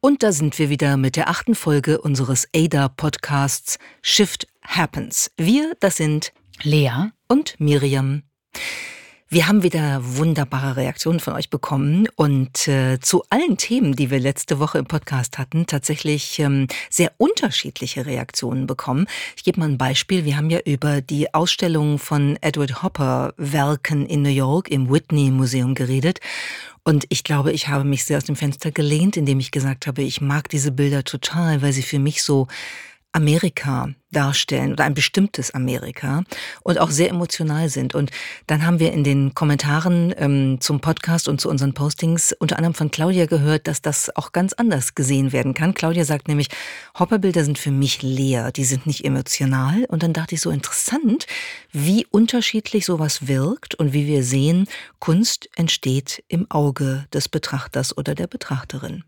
Und da sind wir wieder mit der achten Folge unseres ADA-Podcasts Shift Happens. Wir, das sind Lea und Miriam. Wir haben wieder wunderbare Reaktionen von euch bekommen und äh, zu allen Themen, die wir letzte Woche im Podcast hatten, tatsächlich ähm, sehr unterschiedliche Reaktionen bekommen. Ich gebe mal ein Beispiel. Wir haben ja über die Ausstellung von Edward Hopper Werken in New York im Whitney Museum geredet. Und ich glaube, ich habe mich sehr aus dem Fenster gelehnt, indem ich gesagt habe, ich mag diese Bilder total, weil sie für mich so Amerika darstellen oder ein bestimmtes Amerika und auch sehr emotional sind. Und dann haben wir in den Kommentaren ähm, zum Podcast und zu unseren Postings unter anderem von Claudia gehört, dass das auch ganz anders gesehen werden kann. Claudia sagt nämlich, Hopperbilder sind für mich leer, die sind nicht emotional. Und dann dachte ich so interessant, wie unterschiedlich sowas wirkt und wie wir sehen, Kunst entsteht im Auge des Betrachters oder der Betrachterin.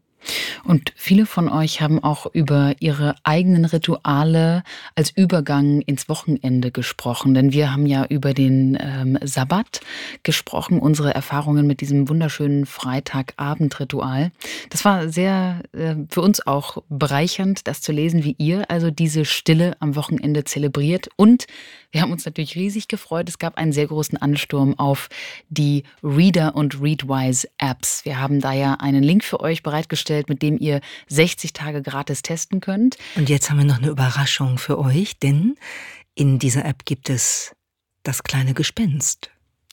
Und viele von euch haben auch über ihre eigenen Rituale als Übergang ins Wochenende gesprochen. Denn wir haben ja über den ähm, Sabbat gesprochen, unsere Erfahrungen mit diesem wunderschönen Freitagabendritual. Das war sehr äh, für uns auch bereichernd, das zu lesen, wie ihr also diese Stille am Wochenende zelebriert. Und wir haben uns natürlich riesig gefreut. Es gab einen sehr großen Ansturm auf die Reader und Readwise Apps. Wir haben da ja einen Link für euch bereitgestellt, mit dem ihr 60 Tage gratis testen könnt. Und jetzt haben wir noch eine Überraschung für euch, denn in dieser App gibt es das kleine Gespenst.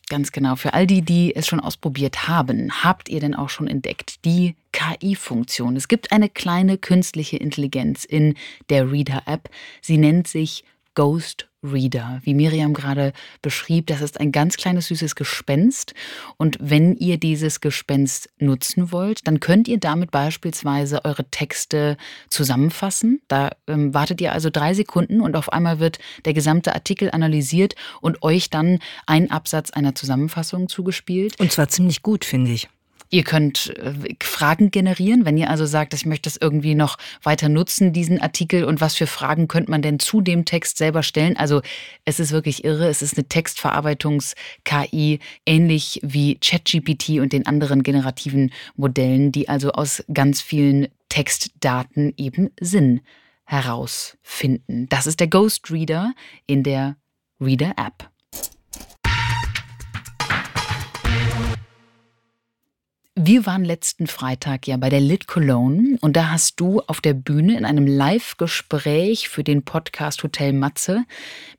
Ganz genau. Für all die, die es schon ausprobiert haben, habt ihr denn auch schon entdeckt die KI-Funktion. Es gibt eine kleine künstliche Intelligenz in der Reader-App. Sie nennt sich Ghost Reader. Wie Miriam gerade beschrieb, das ist ein ganz kleines süßes Gespenst. Und wenn ihr dieses Gespenst nutzen wollt, dann könnt ihr damit beispielsweise eure Texte zusammenfassen. Da ähm, wartet ihr also drei Sekunden und auf einmal wird der gesamte Artikel analysiert und euch dann ein Absatz einer Zusammenfassung zugespielt. Und zwar ziemlich gut, finde ich. Ihr könnt äh, Fragen generieren, wenn ihr also sagt, ich möchte das irgendwie noch weiter nutzen, diesen Artikel und was für Fragen könnte man denn zu dem Text selber stellen. Also es ist wirklich irre, es ist eine Textverarbeitungs-KI, ähnlich wie ChatGPT und den anderen generativen Modellen, die also aus ganz vielen Textdaten eben Sinn herausfinden. Das ist der Ghost Reader in der Reader App. Wir waren letzten Freitag ja bei der Lit Cologne und da hast du auf der Bühne in einem Live-Gespräch für den Podcast Hotel Matze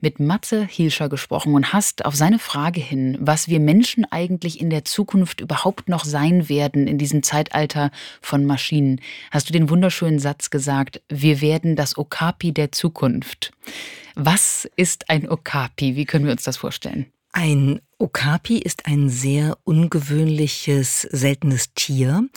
mit Matze Hilscher gesprochen und hast auf seine Frage hin, was wir Menschen eigentlich in der Zukunft überhaupt noch sein werden in diesem Zeitalter von Maschinen, hast du den wunderschönen Satz gesagt, wir werden das Okapi der Zukunft. Was ist ein Okapi? Wie können wir uns das vorstellen? Ein Okapi ist ein sehr ungewöhnliches, seltenes Tier,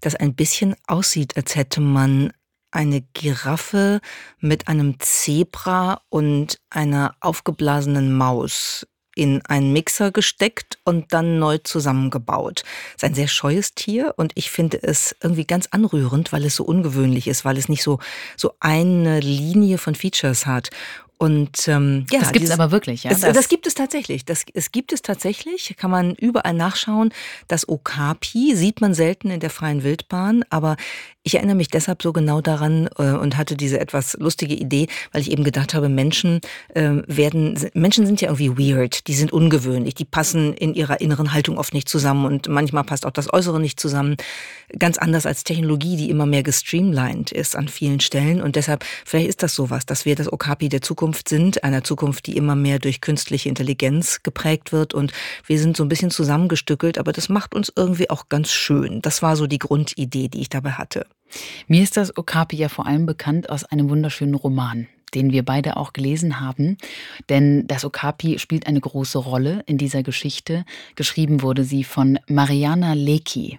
das ein bisschen aussieht, als hätte man eine Giraffe mit einem Zebra und einer aufgeblasenen Maus in einen Mixer gesteckt und dann neu zusammengebaut. Es ist ein sehr scheues Tier und ich finde es irgendwie ganz anrührend, weil es so ungewöhnlich ist, weil es nicht so, so eine Linie von Features hat. Und ähm, ja, das gibt es aber wirklich, ja. Das, das, gibt es tatsächlich. Das, es gibt es tatsächlich. Kann man überall nachschauen. Das Okapi sieht man selten in der freien Wildbahn, aber ich erinnere mich deshalb so genau daran äh, und hatte diese etwas lustige Idee, weil ich eben gedacht habe, Menschen äh, werden, Menschen sind ja irgendwie weird, die sind ungewöhnlich, die passen in ihrer inneren Haltung oft nicht zusammen und manchmal passt auch das Äußere nicht zusammen. Ganz anders als Technologie, die immer mehr gestreamlined ist an vielen Stellen und deshalb, vielleicht ist das sowas, dass wir das Okapi der Zukunft sind, einer Zukunft, die immer mehr durch künstliche Intelligenz geprägt wird und wir sind so ein bisschen zusammengestückelt, aber das macht uns irgendwie auch ganz schön. Das war so die Grundidee, die ich dabei hatte. Mir ist das Okapi ja vor allem bekannt aus einem wunderschönen Roman den wir beide auch gelesen haben. Denn das Okapi spielt eine große Rolle in dieser Geschichte. Geschrieben wurde sie von Mariana Lecki.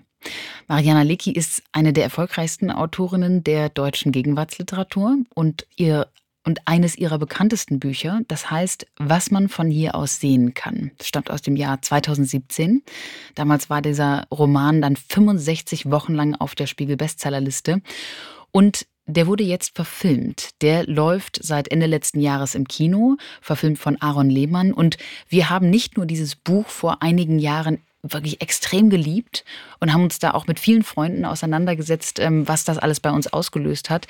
Mariana Lecki ist eine der erfolgreichsten Autorinnen der deutschen Gegenwartsliteratur und ihr und eines ihrer bekanntesten Bücher, das heißt Was man von hier aus sehen kann. Das stammt aus dem Jahr 2017. Damals war dieser Roman dann 65 Wochen lang auf der Spiegel Bestsellerliste und der wurde jetzt verfilmt. Der läuft seit Ende letzten Jahres im Kino, verfilmt von Aaron Lehmann. Und wir haben nicht nur dieses Buch vor einigen Jahren wirklich extrem geliebt und haben uns da auch mit vielen Freunden auseinandergesetzt, ähm, was das alles bei uns ausgelöst hat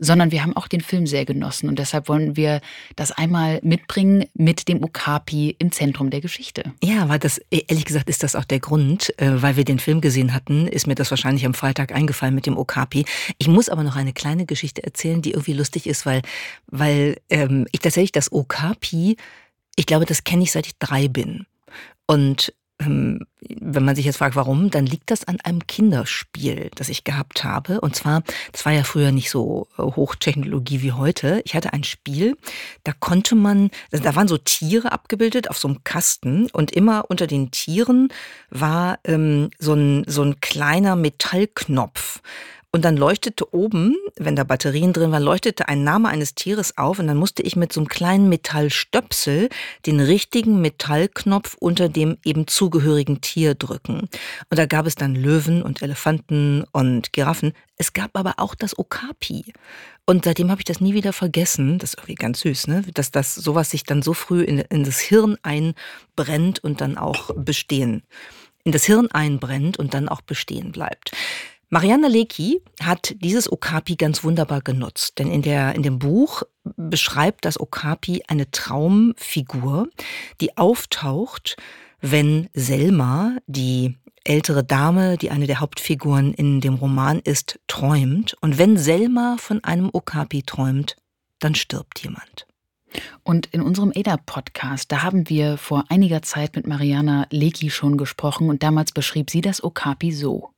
sondern wir haben auch den Film sehr genossen. Und deshalb wollen wir das einmal mitbringen mit dem Okapi im Zentrum der Geschichte. Ja, weil das, ehrlich gesagt, ist das auch der Grund, äh, weil wir den Film gesehen hatten, ist mir das wahrscheinlich am Freitag eingefallen mit dem Okapi. Ich muss aber noch eine kleine Geschichte erzählen, die irgendwie lustig ist, weil, weil ähm, ich tatsächlich das Okapi, ich glaube, das kenne ich seit ich drei bin. Und wenn man sich jetzt fragt, warum, dann liegt das an einem Kinderspiel, das ich gehabt habe. Und zwar, das war ja früher nicht so äh, Hochtechnologie wie heute. Ich hatte ein Spiel, da konnte man, da waren so Tiere abgebildet auf so einem Kasten und immer unter den Tieren war ähm, so, ein, so ein kleiner Metallknopf. Und dann leuchtete oben, wenn da Batterien drin waren, leuchtete ein Name eines Tieres auf und dann musste ich mit so einem kleinen Metallstöpsel den richtigen Metallknopf unter dem eben zugehörigen Tier drücken. Und da gab es dann Löwen und Elefanten und Giraffen. Es gab aber auch das Okapi. Und seitdem habe ich das nie wieder vergessen. Das ist irgendwie ganz süß, ne? Dass das sowas sich dann so früh in, in das Hirn einbrennt und dann auch bestehen in das Hirn einbrennt und dann auch bestehen bleibt. Marianne Lecki hat dieses Okapi ganz wunderbar genutzt, denn in, der, in dem Buch beschreibt das Okapi eine Traumfigur, die auftaucht, wenn Selma, die ältere Dame, die eine der Hauptfiguren in dem Roman ist, träumt. Und wenn Selma von einem Okapi träumt, dann stirbt jemand. Und in unserem ADA-Podcast, da haben wir vor einiger Zeit mit Mariana Lecki schon gesprochen und damals beschrieb sie das Okapi so.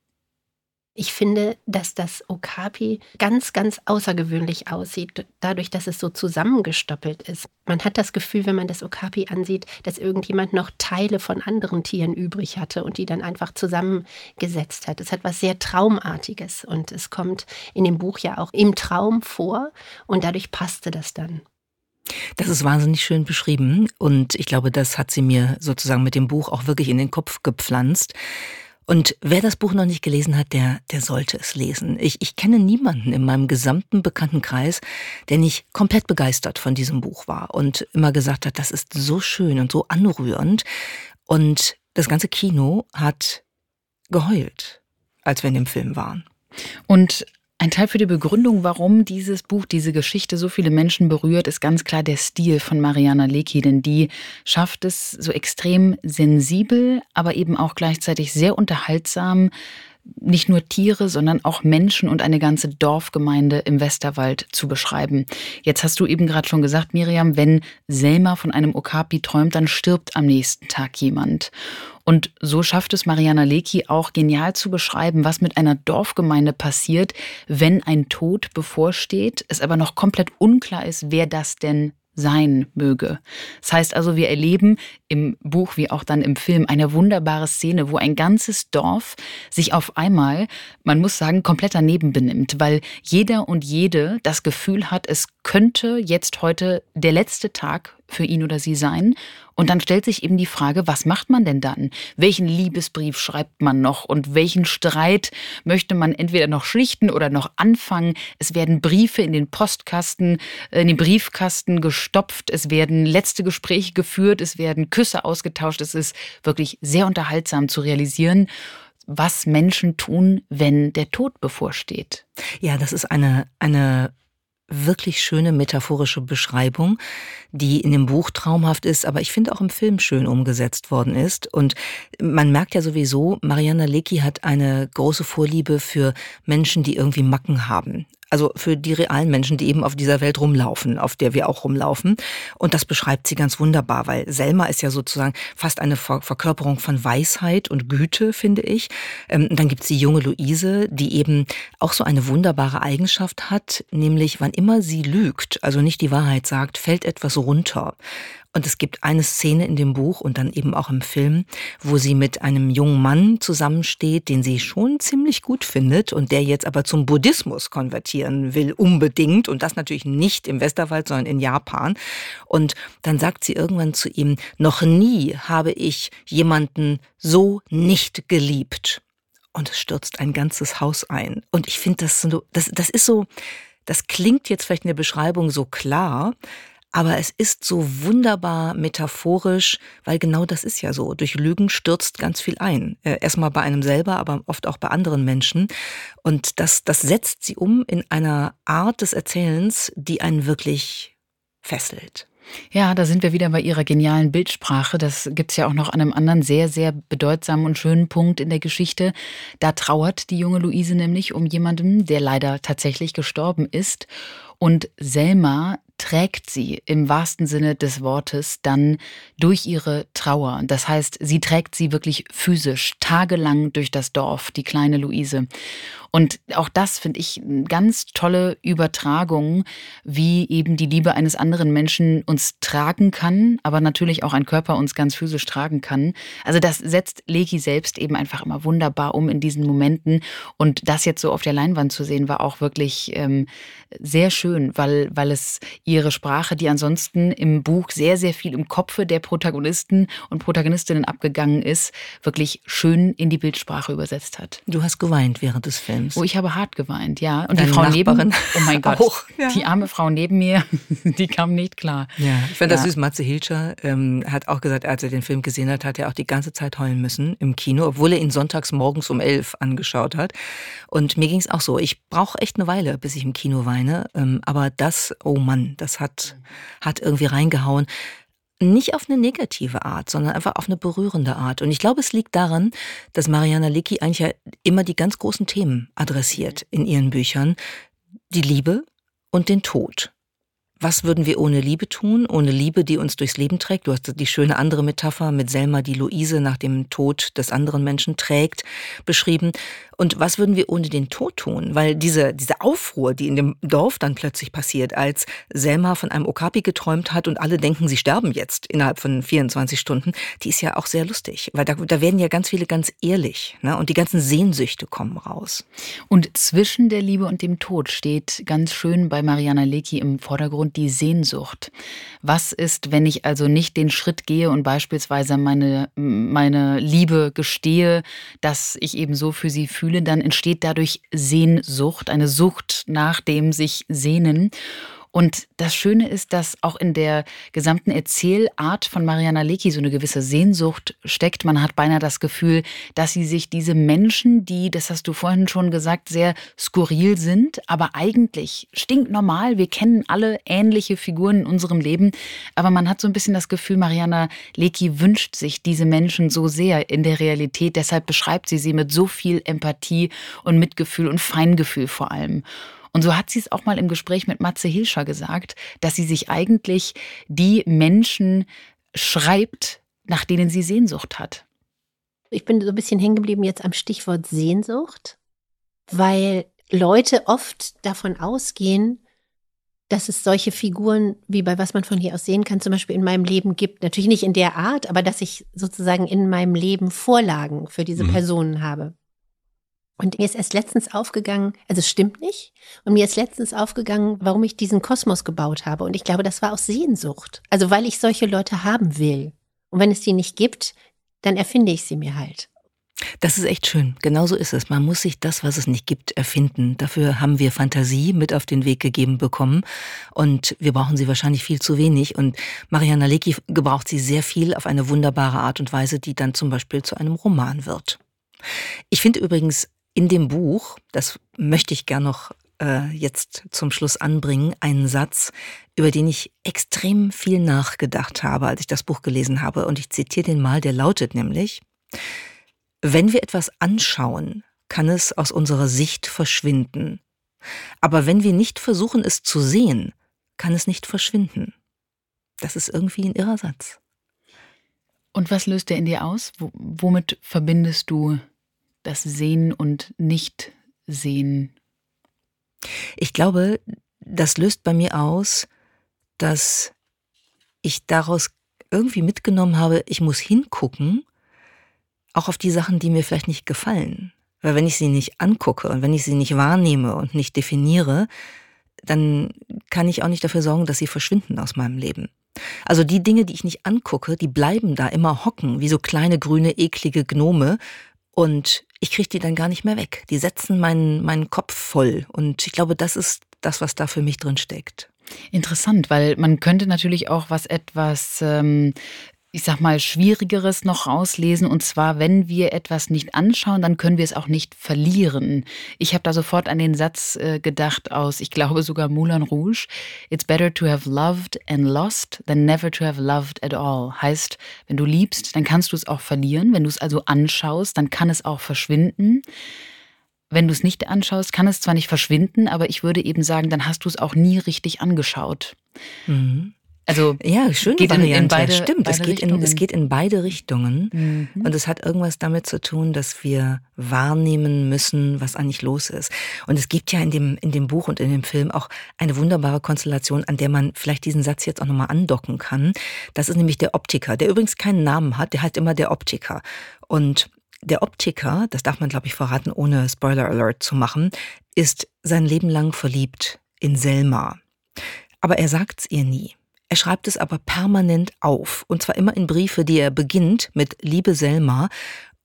Ich finde, dass das Okapi ganz, ganz außergewöhnlich aussieht, dadurch, dass es so zusammengestoppelt ist. Man hat das Gefühl, wenn man das Okapi ansieht, dass irgendjemand noch Teile von anderen Tieren übrig hatte und die dann einfach zusammengesetzt hat. Es hat was sehr Traumartiges und es kommt in dem Buch ja auch im Traum vor und dadurch passte das dann. Das ist wahnsinnig schön beschrieben und ich glaube, das hat sie mir sozusagen mit dem Buch auch wirklich in den Kopf gepflanzt. Und wer das Buch noch nicht gelesen hat, der, der sollte es lesen. Ich, ich kenne niemanden in meinem gesamten Bekanntenkreis, der nicht komplett begeistert von diesem Buch war und immer gesagt hat, das ist so schön und so anrührend. Und das ganze Kino hat geheult, als wir in dem Film waren. Und ein Teil für die Begründung, warum dieses Buch, diese Geschichte so viele Menschen berührt, ist ganz klar der Stil von Mariana Lecki, denn die schafft es so extrem sensibel, aber eben auch gleichzeitig sehr unterhaltsam, nicht nur Tiere, sondern auch Menschen und eine ganze Dorfgemeinde im Westerwald zu beschreiben. Jetzt hast du eben gerade schon gesagt, Miriam, wenn Selma von einem Okapi träumt, dann stirbt am nächsten Tag jemand. Und so schafft es Mariana Lecki auch genial zu beschreiben, was mit einer Dorfgemeinde passiert, wenn ein Tod bevorsteht, es aber noch komplett unklar ist, wer das denn sein möge. Das heißt also, wir erleben im Buch wie auch dann im Film eine wunderbare Szene, wo ein ganzes Dorf sich auf einmal, man muss sagen, komplett daneben benimmt, weil jeder und jede das Gefühl hat, es könnte jetzt heute der letzte Tag für ihn oder sie sein. Und dann stellt sich eben die Frage, was macht man denn dann? Welchen Liebesbrief schreibt man noch und welchen Streit möchte man entweder noch schlichten oder noch anfangen? Es werden Briefe in den Postkasten, äh, in den Briefkasten gestopft, es werden letzte Gespräche geführt, es werden Küsse ausgetauscht. Es ist wirklich sehr unterhaltsam zu realisieren was Menschen tun, wenn der Tod bevorsteht. Ja, das ist eine, eine wirklich schöne metaphorische Beschreibung, die in dem Buch traumhaft ist, aber ich finde auch im Film schön umgesetzt worden ist. Und man merkt ja sowieso, Mariana Lecki hat eine große Vorliebe für Menschen, die irgendwie Macken haben. Also für die realen Menschen, die eben auf dieser Welt rumlaufen, auf der wir auch rumlaufen. Und das beschreibt sie ganz wunderbar, weil Selma ist ja sozusagen fast eine Verkörperung von Weisheit und Güte, finde ich. Ähm, und dann gibt es die junge Luise, die eben auch so eine wunderbare Eigenschaft hat, nämlich wann immer sie lügt, also nicht die Wahrheit sagt, fällt etwas runter. Und es gibt eine Szene in dem Buch und dann eben auch im Film, wo sie mit einem jungen Mann zusammensteht, den sie schon ziemlich gut findet und der jetzt aber zum Buddhismus konvertieren will, unbedingt. Und das natürlich nicht im Westerwald, sondern in Japan. Und dann sagt sie irgendwann zu ihm, noch nie habe ich jemanden so nicht geliebt. Und es stürzt ein ganzes Haus ein. Und ich finde das das, das ist so, das klingt jetzt vielleicht in der Beschreibung so klar, aber es ist so wunderbar metaphorisch, weil genau das ist ja so. Durch Lügen stürzt ganz viel ein. Äh, erstmal bei einem selber, aber oft auch bei anderen Menschen. Und das, das setzt sie um in einer Art des Erzählens, die einen wirklich fesselt. Ja, da sind wir wieder bei ihrer genialen Bildsprache. Das gibt's ja auch noch an einem anderen sehr, sehr bedeutsamen und schönen Punkt in der Geschichte. Da trauert die junge Luise nämlich um jemanden, der leider tatsächlich gestorben ist. Und Selma trägt sie im wahrsten Sinne des Wortes dann durch ihre Trauer. Das heißt, sie trägt sie wirklich physisch tagelang durch das Dorf, die kleine Luise. Und auch das finde ich eine ganz tolle Übertragung, wie eben die Liebe eines anderen Menschen uns tragen kann, aber natürlich auch ein Körper uns ganz physisch tragen kann. Also das setzt Leki selbst eben einfach immer wunderbar um in diesen Momenten. Und das jetzt so auf der Leinwand zu sehen, war auch wirklich ähm, sehr schön, weil, weil es ihre Sprache, die ansonsten im Buch sehr, sehr viel im Kopfe der Protagonisten und Protagonistinnen abgegangen ist, wirklich schön in die Bildsprache übersetzt hat. Du hast geweint während des Films. Oh, ich habe hart geweint, ja. Und Deine die Frau Nachbarin neben, oh mein Gott, auch, ja. die arme Frau neben mir, die kam nicht klar. Ja, ich fand ja. das süß. Matze Hilscher ähm, hat auch gesagt, als er den Film gesehen hat, hat er auch die ganze Zeit heulen müssen im Kino, obwohl er ihn sonntags morgens um elf angeschaut hat. Und mir ging es auch so. Ich brauche echt eine Weile, bis ich im Kino weine. Ähm, aber das, oh Mann, das hat, hat irgendwie reingehauen nicht auf eine negative Art, sondern einfach auf eine berührende Art. Und ich glaube, es liegt daran, dass Mariana Licki eigentlich ja immer die ganz großen Themen adressiert in ihren Büchern. Die Liebe und den Tod. Was würden wir ohne Liebe tun? Ohne Liebe, die uns durchs Leben trägt. Du hast die schöne andere Metapher mit Selma, die Luise nach dem Tod des anderen Menschen trägt, beschrieben. Und was würden wir ohne den Tod tun? Weil diese, diese Aufruhr, die in dem Dorf dann plötzlich passiert, als Selma von einem Okapi geträumt hat und alle denken, sie sterben jetzt innerhalb von 24 Stunden, die ist ja auch sehr lustig. Weil da, da werden ja ganz viele ganz ehrlich. Ne? Und die ganzen Sehnsüchte kommen raus. Und zwischen der Liebe und dem Tod steht ganz schön bei Mariana Lecki im Vordergrund die Sehnsucht. Was ist, wenn ich also nicht den Schritt gehe und beispielsweise meine, meine Liebe gestehe, dass ich eben so für sie fühle, dann entsteht dadurch Sehnsucht, eine Sucht nach dem sich sehnen. Und das Schöne ist, dass auch in der gesamten Erzählart von Mariana Lecki so eine gewisse Sehnsucht steckt. Man hat beinahe das Gefühl, dass sie sich diese Menschen, die, das hast du vorhin schon gesagt, sehr skurril sind, aber eigentlich stinknormal. Wir kennen alle ähnliche Figuren in unserem Leben. Aber man hat so ein bisschen das Gefühl, Mariana Lecki wünscht sich diese Menschen so sehr in der Realität. Deshalb beschreibt sie sie mit so viel Empathie und Mitgefühl und Feingefühl vor allem. Und so hat sie es auch mal im Gespräch mit Matze Hilscher gesagt, dass sie sich eigentlich die Menschen schreibt, nach denen sie Sehnsucht hat. Ich bin so ein bisschen hängen geblieben jetzt am Stichwort Sehnsucht, weil Leute oft davon ausgehen, dass es solche Figuren wie bei was man von hier aus sehen kann, zum Beispiel in meinem Leben gibt. Natürlich nicht in der Art, aber dass ich sozusagen in meinem Leben Vorlagen für diese mhm. Personen habe. Und mir ist erst letztens aufgegangen, also es stimmt nicht, und mir ist letztens aufgegangen, warum ich diesen Kosmos gebaut habe. Und ich glaube, das war aus Sehnsucht. Also weil ich solche Leute haben will. Und wenn es die nicht gibt, dann erfinde ich sie mir halt. Das ist echt schön. Genauso ist es. Man muss sich das, was es nicht gibt, erfinden. Dafür haben wir Fantasie mit auf den Weg gegeben bekommen. Und wir brauchen sie wahrscheinlich viel zu wenig. Und Mariana Lecki gebraucht sie sehr viel auf eine wunderbare Art und Weise, die dann zum Beispiel zu einem Roman wird. Ich finde übrigens in dem Buch, das möchte ich gern noch äh, jetzt zum Schluss anbringen, einen Satz, über den ich extrem viel nachgedacht habe, als ich das Buch gelesen habe. Und ich zitiere den mal, der lautet nämlich, wenn wir etwas anschauen, kann es aus unserer Sicht verschwinden. Aber wenn wir nicht versuchen, es zu sehen, kann es nicht verschwinden. Das ist irgendwie ein irrer Satz. Und was löst der in dir aus? womit verbindest du das Sehen und Nicht-Sehen? Ich glaube, das löst bei mir aus, dass ich daraus irgendwie mitgenommen habe, ich muss hingucken, auch auf die Sachen, die mir vielleicht nicht gefallen. Weil wenn ich sie nicht angucke und wenn ich sie nicht wahrnehme und nicht definiere, dann kann ich auch nicht dafür sorgen, dass sie verschwinden aus meinem Leben. Also die Dinge, die ich nicht angucke, die bleiben da immer hocken, wie so kleine grüne, eklige Gnome und ich kriege die dann gar nicht mehr weg. Die setzen meinen, meinen Kopf voll. Und ich glaube, das ist das, was da für mich drin steckt. Interessant, weil man könnte natürlich auch was etwas ähm, ich sag mal, Schwierigeres noch rauslesen. Und zwar, wenn wir etwas nicht anschauen, dann können wir es auch nicht verlieren. Ich habe da sofort an den Satz äh, gedacht aus, ich glaube sogar Moulin Rouge. It's better to have loved and lost than never to have loved at all. Heißt, wenn du liebst, dann kannst du es auch verlieren. Wenn du es also anschaust, dann kann es auch verschwinden. Wenn du es nicht anschaust, kann es zwar nicht verschwinden, aber ich würde eben sagen, dann hast du es auch nie richtig angeschaut. Mhm. Also ja, schöne geht Variante. In, in beide, Stimmt, beide es, geht in, es geht in beide Richtungen. Mhm. Und es hat irgendwas damit zu tun, dass wir wahrnehmen müssen, was eigentlich los ist. Und es gibt ja in dem, in dem Buch und in dem Film auch eine wunderbare Konstellation, an der man vielleicht diesen Satz jetzt auch nochmal andocken kann. Das ist nämlich der Optiker, der übrigens keinen Namen hat, der heißt immer der Optiker. Und der Optiker, das darf man, glaube ich, verraten, ohne Spoiler Alert zu machen, ist sein Leben lang verliebt in Selma. Aber er sagt's ihr nie. Er schreibt es aber permanent auf. Und zwar immer in Briefe, die er beginnt mit Liebe Selma.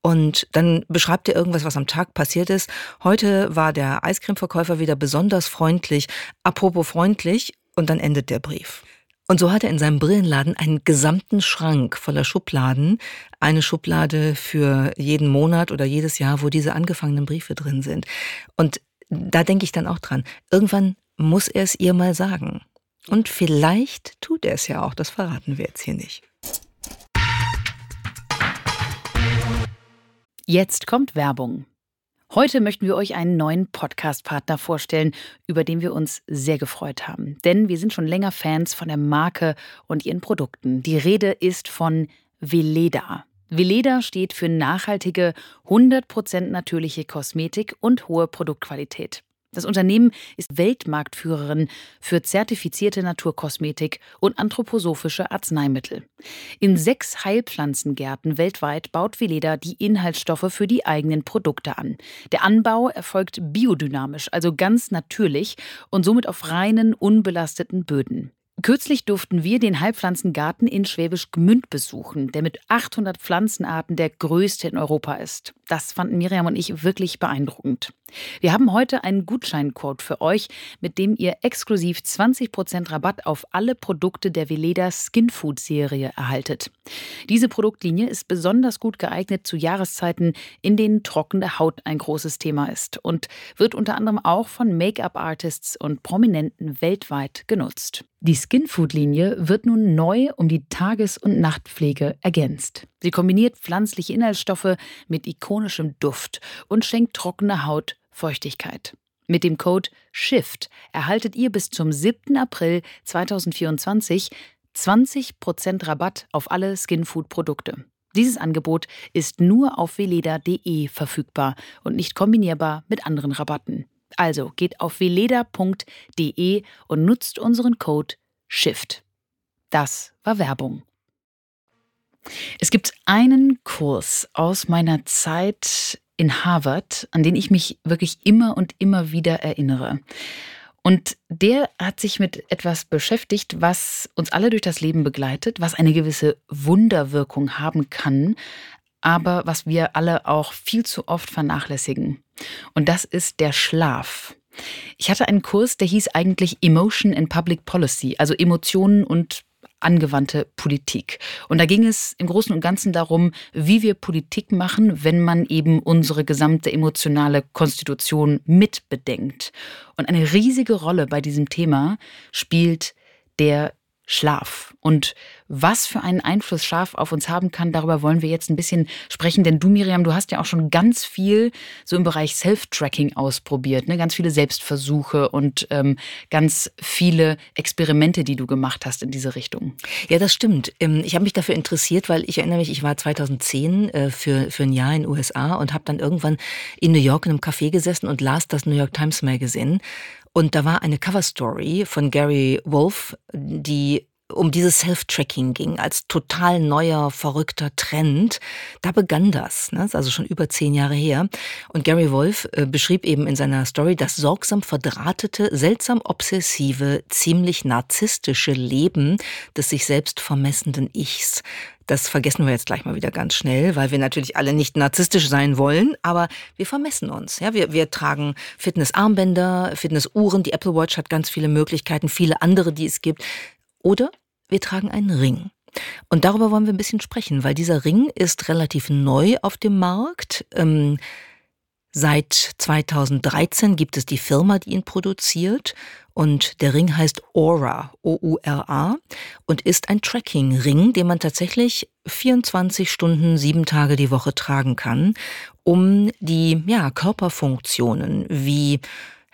Und dann beschreibt er irgendwas, was am Tag passiert ist. Heute war der Eiscremeverkäufer wieder besonders freundlich. Apropos freundlich. Und dann endet der Brief. Und so hat er in seinem Brillenladen einen gesamten Schrank voller Schubladen. Eine Schublade für jeden Monat oder jedes Jahr, wo diese angefangenen Briefe drin sind. Und da denke ich dann auch dran. Irgendwann muss er es ihr mal sagen. Und vielleicht tut er es ja auch, das verraten wir jetzt hier nicht. Jetzt kommt Werbung. Heute möchten wir euch einen neuen Podcast-Partner vorstellen, über den wir uns sehr gefreut haben. Denn wir sind schon länger Fans von der Marke und ihren Produkten. Die Rede ist von Veleda. Veleda steht für nachhaltige, 100% natürliche Kosmetik und hohe Produktqualität. Das Unternehmen ist Weltmarktführerin für zertifizierte Naturkosmetik und anthroposophische Arzneimittel. In sechs Heilpflanzengärten weltweit baut Veleda die Inhaltsstoffe für die eigenen Produkte an. Der Anbau erfolgt biodynamisch, also ganz natürlich und somit auf reinen, unbelasteten Böden. Kürzlich durften wir den Heilpflanzengarten in Schwäbisch Gmünd besuchen, der mit 800 Pflanzenarten der größte in Europa ist. Das fanden Miriam und ich wirklich beeindruckend. Wir haben heute einen Gutscheincode für euch, mit dem ihr exklusiv 20% Rabatt auf alle Produkte der Veleda Skinfood Serie erhaltet. Diese Produktlinie ist besonders gut geeignet zu Jahreszeiten, in denen trockene Haut ein großes Thema ist und wird unter anderem auch von Make-up-Artists und Prominenten weltweit genutzt. Die Skinfood-Linie wird nun neu um die Tages- und Nachtpflege ergänzt. Sie kombiniert pflanzliche Inhaltsstoffe mit ikonischem Duft und schenkt trockene Haut Feuchtigkeit. Mit dem Code SHIFT erhaltet ihr bis zum 7. April 2024 20% Rabatt auf alle Skinfood-Produkte. Dieses Angebot ist nur auf veleda.de verfügbar und nicht kombinierbar mit anderen Rabatten. Also geht auf veleda.de und nutzt unseren Code SHIFT. Das war Werbung. Es gibt einen Kurs aus meiner Zeit in Harvard, an den ich mich wirklich immer und immer wieder erinnere. Und der hat sich mit etwas beschäftigt, was uns alle durch das Leben begleitet, was eine gewisse Wunderwirkung haben kann, aber was wir alle auch viel zu oft vernachlässigen. Und das ist der Schlaf. Ich hatte einen Kurs, der hieß eigentlich Emotion and Public Policy, also Emotionen und angewandte Politik. Und da ging es im Großen und Ganzen darum, wie wir Politik machen, wenn man eben unsere gesamte emotionale Konstitution mitbedenkt. Und eine riesige Rolle bei diesem Thema spielt der Schlaf. Und was für einen Einfluss Schlaf auf uns haben kann, darüber wollen wir jetzt ein bisschen sprechen. Denn du, Miriam, du hast ja auch schon ganz viel so im Bereich Self-Tracking ausprobiert, ne? ganz viele Selbstversuche und ähm, ganz viele Experimente, die du gemacht hast in diese Richtung. Ja, das stimmt. Ähm, ich habe mich dafür interessiert, weil ich erinnere mich, ich war 2010 äh, für, für ein Jahr in den USA und habe dann irgendwann in New York in einem Café gesessen und las das New York Times Magazine und da war eine Coverstory von Gary Wolf, die um dieses Self-Tracking ging, als total neuer, verrückter Trend, da begann das. Ne? Das ist also schon über zehn Jahre her. Und Gary Wolf äh, beschrieb eben in seiner Story das sorgsam verdrahtete, seltsam obsessive, ziemlich narzisstische Leben des sich selbst vermessenden Ichs. Das vergessen wir jetzt gleich mal wieder ganz schnell, weil wir natürlich alle nicht narzisstisch sein wollen, aber wir vermessen uns. Ja, wir, wir tragen Fitnessarmbänder, Fitnessuhren, die Apple Watch hat ganz viele Möglichkeiten, viele andere, die es gibt. Oder wir tragen einen Ring. Und darüber wollen wir ein bisschen sprechen, weil dieser Ring ist relativ neu auf dem Markt. Ähm, seit 2013 gibt es die Firma, die ihn produziert. Und der Ring heißt Aura, O-U-R-A, und ist ein Tracking-Ring, den man tatsächlich 24 Stunden, sieben Tage die Woche tragen kann, um die ja, Körperfunktionen wie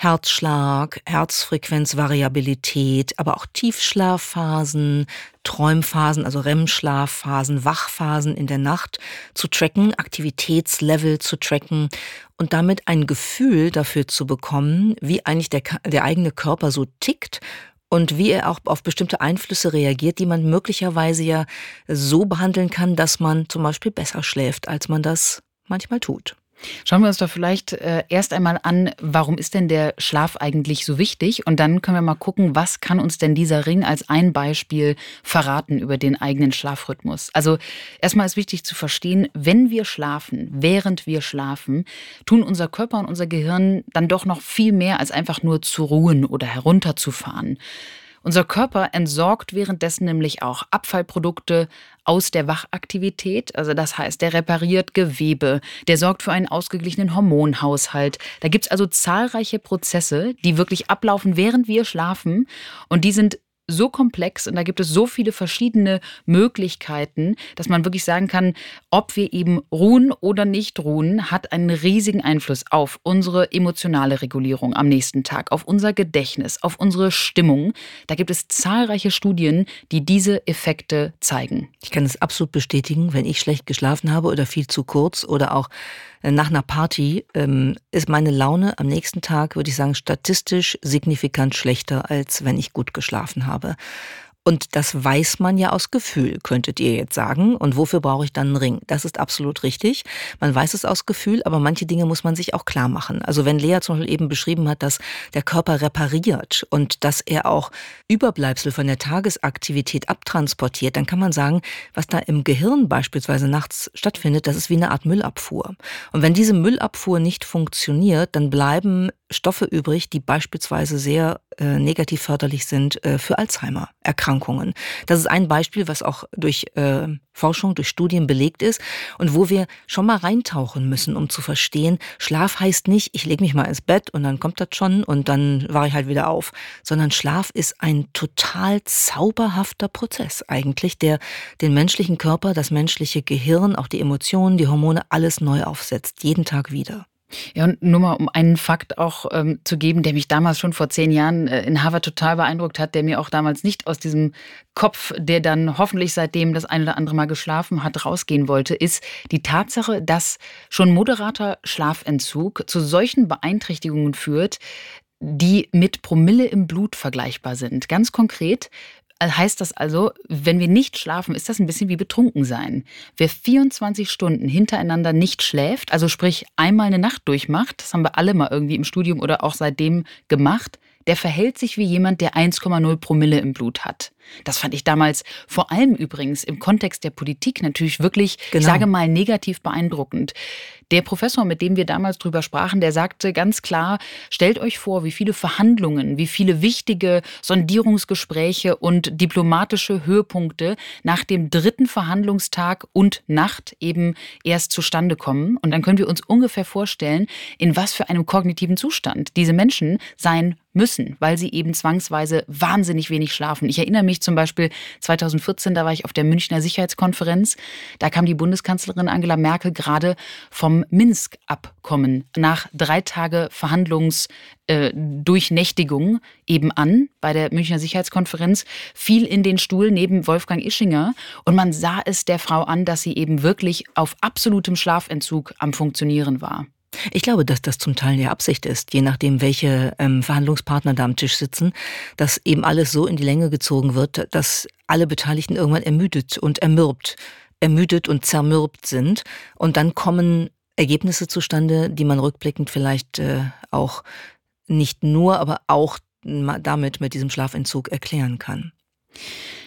Herzschlag, Herzfrequenzvariabilität, aber auch Tiefschlafphasen, Träumphasen, also REM-Schlafphasen, Wachphasen in der Nacht zu tracken, Aktivitätslevel zu tracken und damit ein Gefühl dafür zu bekommen, wie eigentlich der, der eigene Körper so tickt und wie er auch auf bestimmte Einflüsse reagiert, die man möglicherweise ja so behandeln kann, dass man zum Beispiel besser schläft, als man das manchmal tut. Schauen wir uns doch vielleicht äh, erst einmal an, warum ist denn der Schlaf eigentlich so wichtig? Und dann können wir mal gucken, was kann uns denn dieser Ring als ein Beispiel verraten über den eigenen Schlafrhythmus? Also erstmal ist wichtig zu verstehen, wenn wir schlafen, während wir schlafen, tun unser Körper und unser Gehirn dann doch noch viel mehr als einfach nur zu ruhen oder herunterzufahren. Unser Körper entsorgt währenddessen nämlich auch Abfallprodukte aus der Wachaktivität. Also das heißt, der repariert Gewebe, der sorgt für einen ausgeglichenen Hormonhaushalt. Da gibt es also zahlreiche Prozesse, die wirklich ablaufen, während wir schlafen. Und die sind so komplex und da gibt es so viele verschiedene Möglichkeiten, dass man wirklich sagen kann, ob wir eben ruhen oder nicht ruhen, hat einen riesigen Einfluss auf unsere emotionale Regulierung am nächsten Tag, auf unser Gedächtnis, auf unsere Stimmung. Da gibt es zahlreiche Studien, die diese Effekte zeigen. Ich kann es absolut bestätigen, wenn ich schlecht geschlafen habe oder viel zu kurz oder auch äh, nach einer Party ähm, ist meine Laune am nächsten Tag, würde ich sagen, statistisch signifikant schlechter, als wenn ich gut geschlafen habe. Und das weiß man ja aus Gefühl, könntet ihr jetzt sagen. Und wofür brauche ich dann einen Ring? Das ist absolut richtig. Man weiß es aus Gefühl, aber manche Dinge muss man sich auch klar machen. Also wenn Lea zum Beispiel eben beschrieben hat, dass der Körper repariert und dass er auch Überbleibsel von der Tagesaktivität abtransportiert, dann kann man sagen, was da im Gehirn beispielsweise nachts stattfindet, das ist wie eine Art Müllabfuhr. Und wenn diese Müllabfuhr nicht funktioniert, dann bleiben Stoffe übrig, die beispielsweise sehr äh, negativ förderlich sind äh, für Alzheimer-Erkrankungen. Das ist ein Beispiel, was auch durch äh, Forschung, durch Studien belegt ist und wo wir schon mal reintauchen müssen, um zu verstehen, Schlaf heißt nicht, ich lege mich mal ins Bett und dann kommt das schon und dann wache ich halt wieder auf, sondern Schlaf ist ein total zauberhafter Prozess eigentlich, der den menschlichen Körper, das menschliche Gehirn, auch die Emotionen, die Hormone, alles neu aufsetzt, jeden Tag wieder. Ja, und nur mal um einen Fakt auch ähm, zu geben, der mich damals schon vor zehn Jahren äh, in Harvard total beeindruckt hat, der mir auch damals nicht aus diesem Kopf, der dann hoffentlich seitdem das ein oder andere Mal geschlafen hat, rausgehen wollte, ist die Tatsache, dass schon moderater Schlafentzug zu solchen Beeinträchtigungen führt, die mit Promille im Blut vergleichbar sind. Ganz konkret heißt das also, wenn wir nicht schlafen, ist das ein bisschen wie betrunken sein. Wer 24 Stunden hintereinander nicht schläft, also sprich einmal eine Nacht durchmacht, das haben wir alle mal irgendwie im Studium oder auch seitdem gemacht, der verhält sich wie jemand, der 1,0 Promille im Blut hat. Das fand ich damals vor allem übrigens im Kontext der Politik natürlich wirklich, genau. ich sage mal, negativ beeindruckend. Der Professor, mit dem wir damals drüber sprachen, der sagte ganz klar, stellt euch vor, wie viele Verhandlungen, wie viele wichtige Sondierungsgespräche und diplomatische Höhepunkte nach dem dritten Verhandlungstag und Nacht eben erst zustande kommen. Und dann können wir uns ungefähr vorstellen, in was für einem kognitiven Zustand diese Menschen sein müssen, weil sie eben zwangsweise wahnsinnig wenig schlafen. Ich erinnere mich zum Beispiel 2014, da war ich auf der Münchner Sicherheitskonferenz. Da kam die Bundeskanzlerin Angela Merkel gerade vom Minsk-Abkommen nach drei Tage Verhandlungsdurchnächtigung äh, eben an bei der Münchner Sicherheitskonferenz, fiel in den Stuhl neben Wolfgang Ischinger und man sah es der Frau an, dass sie eben wirklich auf absolutem Schlafentzug am Funktionieren war. Ich glaube, dass das zum Teil die Absicht ist, je nachdem, welche ähm, Verhandlungspartner da am Tisch sitzen, dass eben alles so in die Länge gezogen wird, dass alle Beteiligten irgendwann ermüdet und ermürbt, ermüdet und zermürbt sind. Und dann kommen Ergebnisse zustande, die man rückblickend vielleicht äh, auch nicht nur, aber auch damit mit diesem Schlafentzug erklären kann.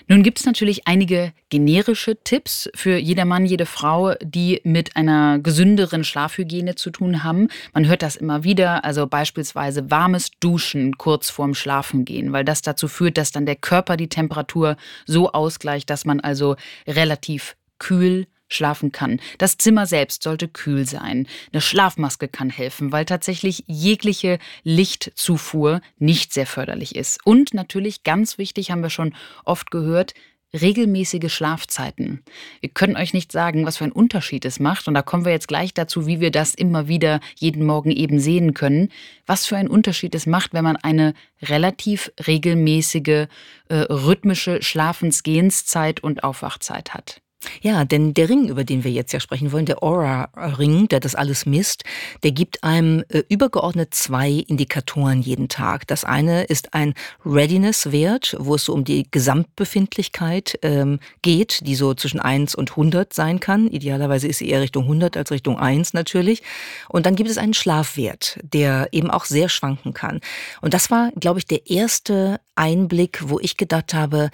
Nun gibt es natürlich einige generische Tipps für jeder Mann, jede Frau, die mit einer gesünderen Schlafhygiene zu tun haben. Man hört das immer wieder, also beispielsweise warmes Duschen kurz vorm Schlafengehen, weil das dazu führt, dass dann der Körper die Temperatur so ausgleicht, dass man also relativ kühl schlafen kann. Das Zimmer selbst sollte kühl sein. Eine Schlafmaske kann helfen, weil tatsächlich jegliche Lichtzufuhr nicht sehr förderlich ist. Und natürlich ganz wichtig, haben wir schon oft gehört, regelmäßige Schlafzeiten. Wir können euch nicht sagen, was für einen Unterschied es macht. Und da kommen wir jetzt gleich dazu, wie wir das immer wieder jeden Morgen eben sehen können. Was für einen Unterschied es macht, wenn man eine relativ regelmäßige, äh, rhythmische Schlafensgehenszeit und Aufwachzeit hat. Ja, denn der Ring, über den wir jetzt ja sprechen wollen, der Aura-Ring, der das alles misst, der gibt einem äh, übergeordnet zwei Indikatoren jeden Tag. Das eine ist ein Readiness-Wert, wo es so um die Gesamtbefindlichkeit ähm, geht, die so zwischen 1 und 100 sein kann. Idealerweise ist sie eher Richtung 100 als Richtung 1 natürlich. Und dann gibt es einen Schlafwert, der eben auch sehr schwanken kann. Und das war, glaube ich, der erste Einblick, wo ich gedacht habe,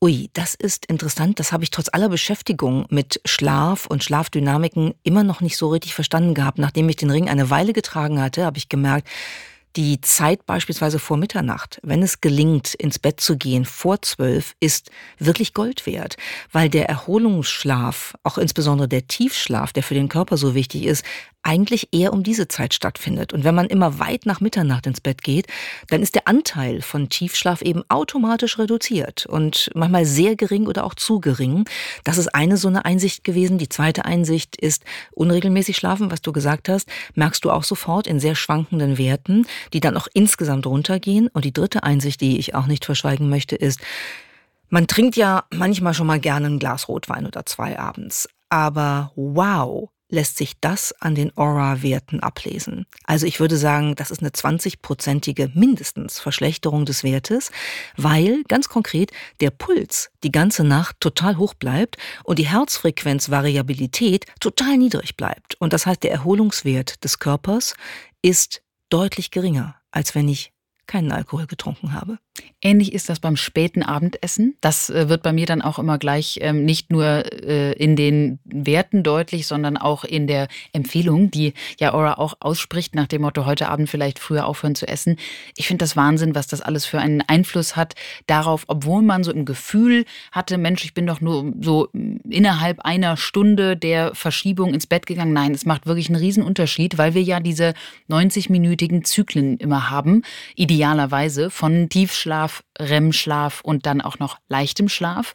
Ui, das ist interessant. Das habe ich trotz aller Beschäftigung mit Schlaf und Schlafdynamiken immer noch nicht so richtig verstanden gehabt. Nachdem ich den Ring eine Weile getragen hatte, habe ich gemerkt, die Zeit beispielsweise vor Mitternacht, wenn es gelingt, ins Bett zu gehen vor zwölf, ist wirklich Gold wert, weil der Erholungsschlaf, auch insbesondere der Tiefschlaf, der für den Körper so wichtig ist, eigentlich eher um diese Zeit stattfindet. Und wenn man immer weit nach Mitternacht ins Bett geht, dann ist der Anteil von Tiefschlaf eben automatisch reduziert und manchmal sehr gering oder auch zu gering. Das ist eine so eine Einsicht gewesen. Die zweite Einsicht ist unregelmäßig schlafen, was du gesagt hast, merkst du auch sofort in sehr schwankenden Werten, die dann auch insgesamt runtergehen. Und die dritte Einsicht, die ich auch nicht verschweigen möchte, ist, man trinkt ja manchmal schon mal gerne ein Glas Rotwein oder zwei abends. Aber wow, lässt sich das an den Aura-Werten ablesen. Also ich würde sagen, das ist eine 20-prozentige mindestens Verschlechterung des Wertes, weil ganz konkret der Puls die ganze Nacht total hoch bleibt und die Herzfrequenzvariabilität total niedrig bleibt. Und das heißt, der Erholungswert des Körpers ist deutlich geringer, als wenn ich keinen Alkohol getrunken habe. Ähnlich ist das beim späten Abendessen. Das äh, wird bei mir dann auch immer gleich ähm, nicht nur äh, in den Werten deutlich, sondern auch in der Empfehlung, die ja Aura auch ausspricht, nach dem Motto, heute Abend vielleicht früher aufhören zu essen. Ich finde das Wahnsinn, was das alles für einen Einfluss hat darauf, obwohl man so ein Gefühl hatte, Mensch, ich bin doch nur so innerhalb einer Stunde der Verschiebung ins Bett gegangen. Nein, es macht wirklich einen Riesenunterschied, weil wir ja diese 90-minütigen Zyklen immer haben, idealerweise von Tiefschlaf Schlaf, REM-Schlaf und dann auch noch leichtem Schlaf.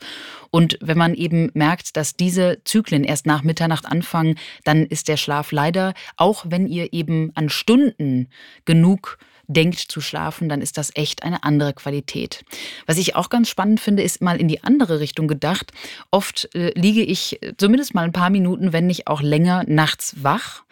Und wenn man eben merkt, dass diese Zyklen erst nach Mitternacht anfangen, dann ist der Schlaf leider, auch wenn ihr eben an Stunden genug denkt zu schlafen, dann ist das echt eine andere Qualität. Was ich auch ganz spannend finde, ist mal in die andere Richtung gedacht. Oft äh, liege ich zumindest mal ein paar Minuten, wenn nicht auch länger, nachts wach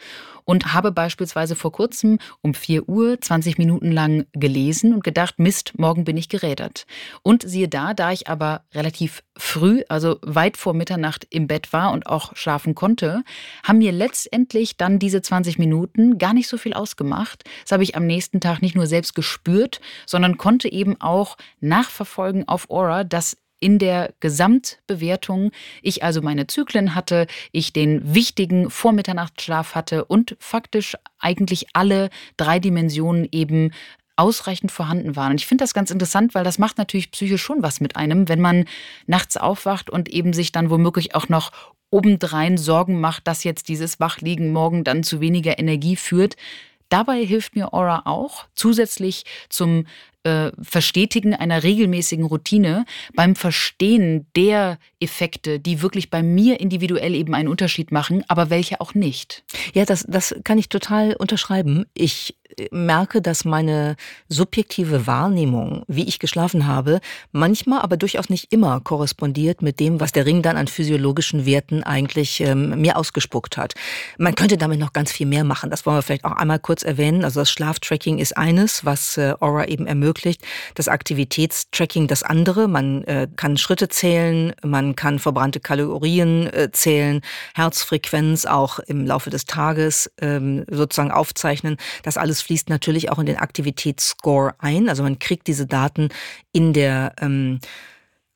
und habe beispielsweise vor kurzem um 4 Uhr 20 Minuten lang gelesen und gedacht, Mist, morgen bin ich gerädert. Und siehe da, da ich aber relativ früh, also weit vor Mitternacht im Bett war und auch schlafen konnte, haben mir letztendlich dann diese 20 Minuten gar nicht so viel ausgemacht. Das habe ich am nächsten Tag nicht nur selbst gespürt, sondern konnte eben auch nachverfolgen auf Aura, dass in der Gesamtbewertung ich also meine Zyklen hatte, ich den wichtigen Vormitternachtsschlaf hatte und faktisch eigentlich alle drei Dimensionen eben ausreichend vorhanden waren. Und ich finde das ganz interessant, weil das macht natürlich psychisch schon was mit einem, wenn man nachts aufwacht und eben sich dann womöglich auch noch obendrein Sorgen macht, dass jetzt dieses Wachliegen morgen dann zu weniger Energie führt. Dabei hilft mir Aura auch zusätzlich zum äh, Verstetigen einer regelmäßigen Routine, beim Verstehen der Effekte, die wirklich bei mir individuell eben einen Unterschied machen, aber welche auch nicht. Ja, das, das kann ich total unterschreiben. Ich merke, dass meine subjektive Wahrnehmung, wie ich geschlafen habe, manchmal, aber durchaus nicht immer korrespondiert mit dem, was der Ring dann an physiologischen Werten eigentlich ähm, mir ausgespuckt hat. Man könnte damit noch ganz viel mehr machen. Das wollen wir vielleicht auch einmal kurz erwähnen. Also das Schlaftracking ist eines, was äh, Aura eben ermöglicht. Das Aktivitätstracking das andere. Man äh, kann Schritte zählen, man kann verbrannte Kalorien äh, zählen, Herzfrequenz auch im Laufe des Tages ähm, sozusagen aufzeichnen. Das alles fließt natürlich auch in den Aktivitätsscore ein. Also man kriegt diese Daten in der ähm,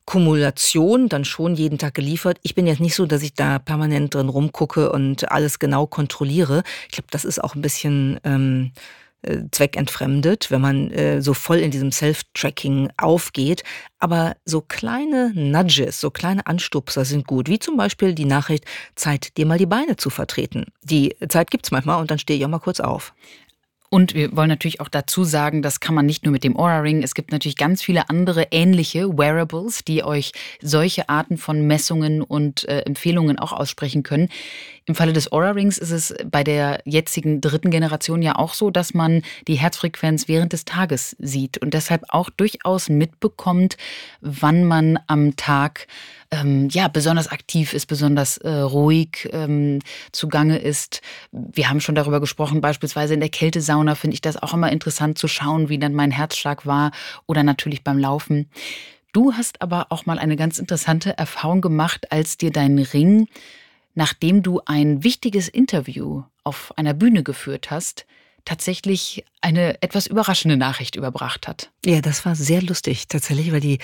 Kumulation dann schon jeden Tag geliefert. Ich bin jetzt nicht so, dass ich da permanent drin rumgucke und alles genau kontrolliere. Ich glaube, das ist auch ein bisschen ähm, äh, zweckentfremdet, wenn man äh, so voll in diesem Self-Tracking aufgeht. Aber so kleine Nudges, so kleine Anstupser sind gut, wie zum Beispiel die Nachricht, Zeit, dir mal die Beine zu vertreten. Die Zeit gibt's manchmal und dann stehe ich auch mal kurz auf. Und wir wollen natürlich auch dazu sagen, das kann man nicht nur mit dem Aura Ring. Es gibt natürlich ganz viele andere ähnliche Wearables, die euch solche Arten von Messungen und äh, Empfehlungen auch aussprechen können. Im Falle des Aura Rings ist es bei der jetzigen dritten Generation ja auch so, dass man die Herzfrequenz während des Tages sieht und deshalb auch durchaus mitbekommt, wann man am Tag ähm, ja besonders aktiv ist, besonders äh, ruhig ähm, zugange ist. Wir haben schon darüber gesprochen, beispielsweise in der Kältesauna finde ich das auch immer interessant zu schauen, wie dann mein Herzschlag war oder natürlich beim Laufen. Du hast aber auch mal eine ganz interessante Erfahrung gemacht, als dir dein Ring nachdem du ein wichtiges Interview auf einer Bühne geführt hast, tatsächlich eine etwas überraschende Nachricht überbracht hat. Ja, das war sehr lustig tatsächlich, weil die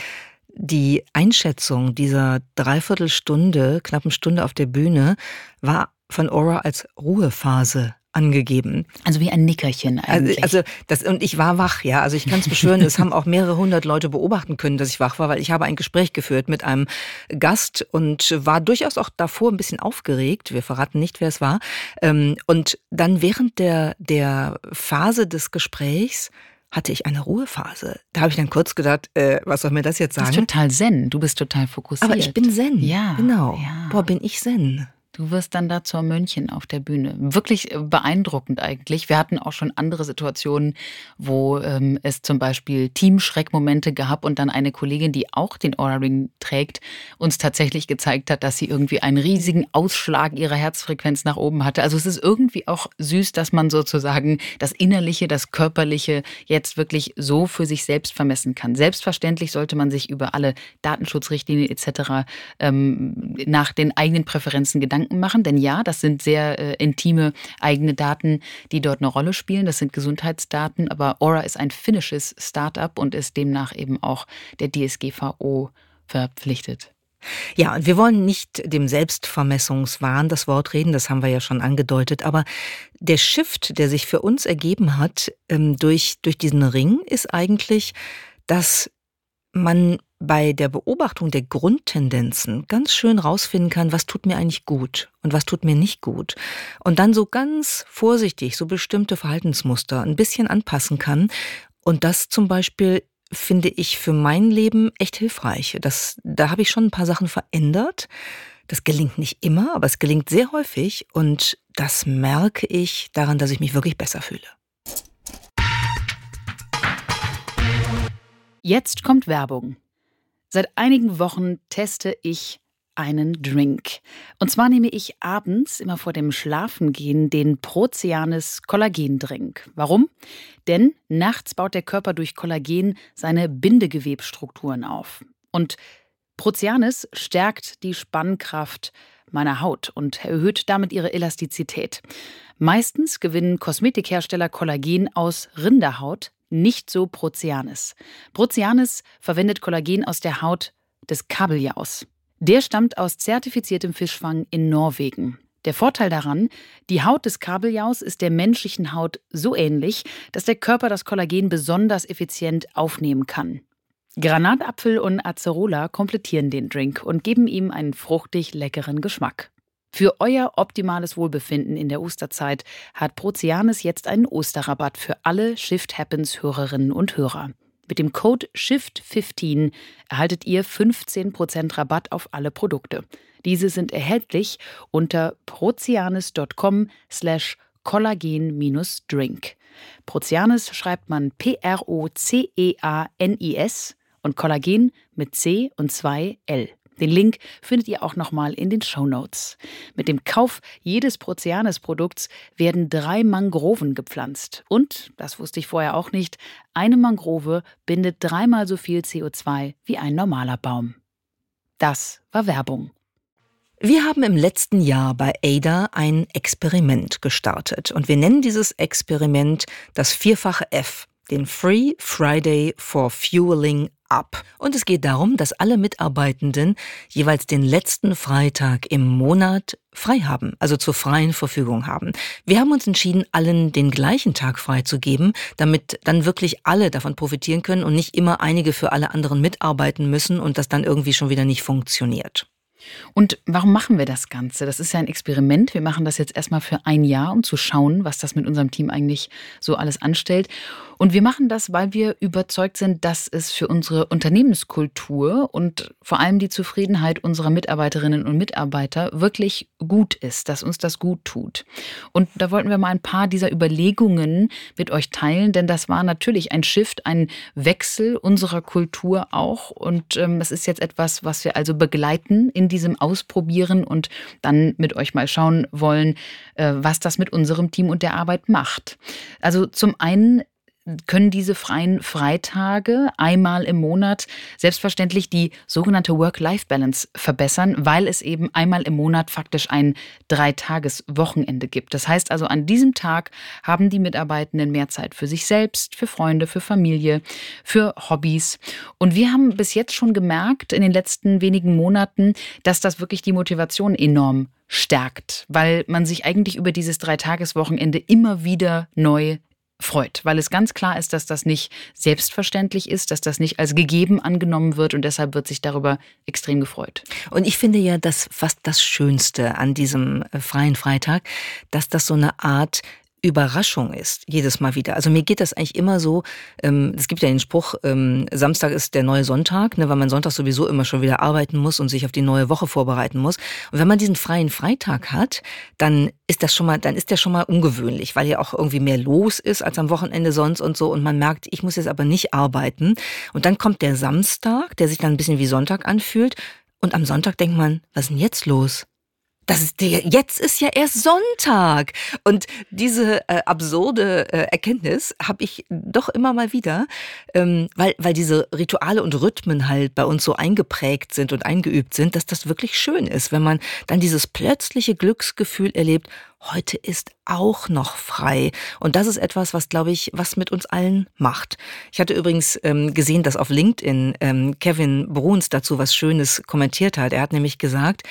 die Einschätzung dieser Dreiviertelstunde, knappen Stunde auf der Bühne war von Aura als Ruhephase angegeben. Also wie ein Nickerchen also, eigentlich. Also, also das und ich war wach, ja. Also ich kann es beschwören, es haben auch mehrere hundert Leute beobachten können, dass ich wach war, weil ich habe ein Gespräch geführt mit einem Gast und war durchaus auch davor ein bisschen aufgeregt. Wir verraten nicht, wer es war. Ähm, und dann während der der Phase des Gesprächs hatte ich eine Ruhephase. Da habe ich dann kurz gedacht, äh, was soll mir das jetzt sagen? Du bist total zen, du bist total fokussiert. Aber ich bin zen. Ja. Genau. Ja. Boah, bin ich zen. Du wirst dann da zur Mönchen auf der Bühne. Wirklich äh, beeindruckend eigentlich. Wir hatten auch schon andere Situationen, wo ähm, es zum Beispiel Teamschreckmomente gab und dann eine Kollegin, die auch den Aura Ring trägt, uns tatsächlich gezeigt hat, dass sie irgendwie einen riesigen Ausschlag ihrer Herzfrequenz nach oben hatte. Also es ist irgendwie auch süß, dass man sozusagen das Innerliche, das Körperliche jetzt wirklich so für sich selbst vermessen kann. Selbstverständlich sollte man sich über alle Datenschutzrichtlinien etc. Ähm, nach den eigenen Präferenzen Gedanken Gedanken machen, denn ja, das sind sehr äh, intime eigene Daten, die dort eine Rolle spielen. Das sind Gesundheitsdaten, aber Aura ist ein finnisches Startup und ist demnach eben auch der DSGVO verpflichtet. Ja, und wir wollen nicht dem Selbstvermessungswahn das Wort reden, das haben wir ja schon angedeutet, aber der Shift, der sich für uns ergeben hat ähm, durch, durch diesen Ring, ist eigentlich, dass man bei der Beobachtung der Grundtendenzen ganz schön rausfinden kann, was tut mir eigentlich gut und was tut mir nicht gut. Und dann so ganz vorsichtig so bestimmte Verhaltensmuster ein bisschen anpassen kann. Und das zum Beispiel finde ich für mein Leben echt hilfreich. Das, da habe ich schon ein paar Sachen verändert. Das gelingt nicht immer, aber es gelingt sehr häufig. Und das merke ich daran, dass ich mich wirklich besser fühle. Jetzt kommt Werbung. Seit einigen Wochen teste ich einen Drink. Und zwar nehme ich abends, immer vor dem Schlafengehen, den Proceanis Kollagendrink. Warum? Denn nachts baut der Körper durch Kollagen seine Bindegewebstrukturen auf. Und Proceanis stärkt die Spannkraft meiner Haut und erhöht damit ihre Elastizität. Meistens gewinnen Kosmetikhersteller Kollagen aus Rinderhaut, nicht so Proceanis. Proceanis verwendet Kollagen aus der Haut des Kabeljaus. Der stammt aus zertifiziertem Fischfang in Norwegen. Der Vorteil daran, die Haut des Kabeljaus ist der menschlichen Haut so ähnlich, dass der Körper das Kollagen besonders effizient aufnehmen kann. Granatapfel und Acerola komplettieren den Drink und geben ihm einen fruchtig leckeren Geschmack. Für euer optimales Wohlbefinden in der Osterzeit hat Proceanis jetzt einen Osterrabatt für alle Shift Happens Hörerinnen und Hörer. Mit dem Code SHIFT15 erhaltet ihr 15% Rabatt auf alle Produkte. Diese sind erhältlich unter proceanis.com slash kollagen-drink. Proceanis schreibt man P-R-O-C-E-A-N-I-S und Kollagen mit C und zwei L. Den Link findet ihr auch nochmal in den Show Notes. Mit dem Kauf jedes Proceanes-Produkts werden drei Mangroven gepflanzt. Und, das wusste ich vorher auch nicht, eine Mangrove bindet dreimal so viel CO2 wie ein normaler Baum. Das war Werbung. Wir haben im letzten Jahr bei ADA ein Experiment gestartet und wir nennen dieses Experiment das vierfache F, den Free Friday for Fueling Up. Und es geht darum, dass alle Mitarbeitenden jeweils den letzten Freitag im Monat frei haben, also zur freien Verfügung haben. Wir haben uns entschieden, allen den gleichen Tag freizugeben, damit dann wirklich alle davon profitieren können und nicht immer einige für alle anderen mitarbeiten müssen und das dann irgendwie schon wieder nicht funktioniert. Und warum machen wir das Ganze? Das ist ja ein Experiment. Wir machen das jetzt erstmal für ein Jahr, um zu schauen, was das mit unserem Team eigentlich so alles anstellt. Und wir machen das, weil wir überzeugt sind, dass es für unsere Unternehmenskultur und vor allem die Zufriedenheit unserer Mitarbeiterinnen und Mitarbeiter wirklich gut ist, dass uns das gut tut. Und da wollten wir mal ein paar dieser Überlegungen mit euch teilen, denn das war natürlich ein Shift, ein Wechsel unserer Kultur auch. Und ähm, das ist jetzt etwas, was wir also begleiten in diesem Ausprobieren und dann mit euch mal schauen wollen, äh, was das mit unserem Team und der Arbeit macht. Also zum einen können diese freien Freitage einmal im Monat selbstverständlich die sogenannte Work-Life-Balance verbessern, weil es eben einmal im Monat faktisch ein Dreitages-Wochenende gibt. Das heißt also, an diesem Tag haben die Mitarbeitenden mehr Zeit für sich selbst, für Freunde, für Familie, für Hobbys. Und wir haben bis jetzt schon gemerkt in den letzten wenigen Monaten, dass das wirklich die Motivation enorm stärkt, weil man sich eigentlich über dieses Dreitageswochenende immer wieder neu freut, weil es ganz klar ist, dass das nicht selbstverständlich ist, dass das nicht als gegeben angenommen wird und deshalb wird sich darüber extrem gefreut. Und ich finde ja, dass fast das Schönste an diesem äh, freien Freitag, dass das so eine Art Überraschung ist, jedes Mal wieder. Also mir geht das eigentlich immer so, ähm, es gibt ja den Spruch, ähm, Samstag ist der neue Sonntag, ne, weil man Sonntag sowieso immer schon wieder arbeiten muss und sich auf die neue Woche vorbereiten muss. Und wenn man diesen freien Freitag hat, dann ist das schon mal, dann ist der schon mal ungewöhnlich, weil ja auch irgendwie mehr los ist als am Wochenende sonst und so. Und man merkt, ich muss jetzt aber nicht arbeiten. Und dann kommt der Samstag, der sich dann ein bisschen wie Sonntag anfühlt. Und am Sonntag denkt man, was ist denn jetzt los? Das ist der, jetzt ist ja erst Sonntag. Und diese äh, absurde äh, Erkenntnis habe ich doch immer mal wieder, ähm, weil, weil diese Rituale und Rhythmen halt bei uns so eingeprägt sind und eingeübt sind, dass das wirklich schön ist, wenn man dann dieses plötzliche Glücksgefühl erlebt, heute ist auch noch frei. Und das ist etwas, was, glaube ich, was mit uns allen macht. Ich hatte übrigens ähm, gesehen, dass auf LinkedIn ähm, Kevin Bruns dazu was Schönes kommentiert hat. Er hat nämlich gesagt,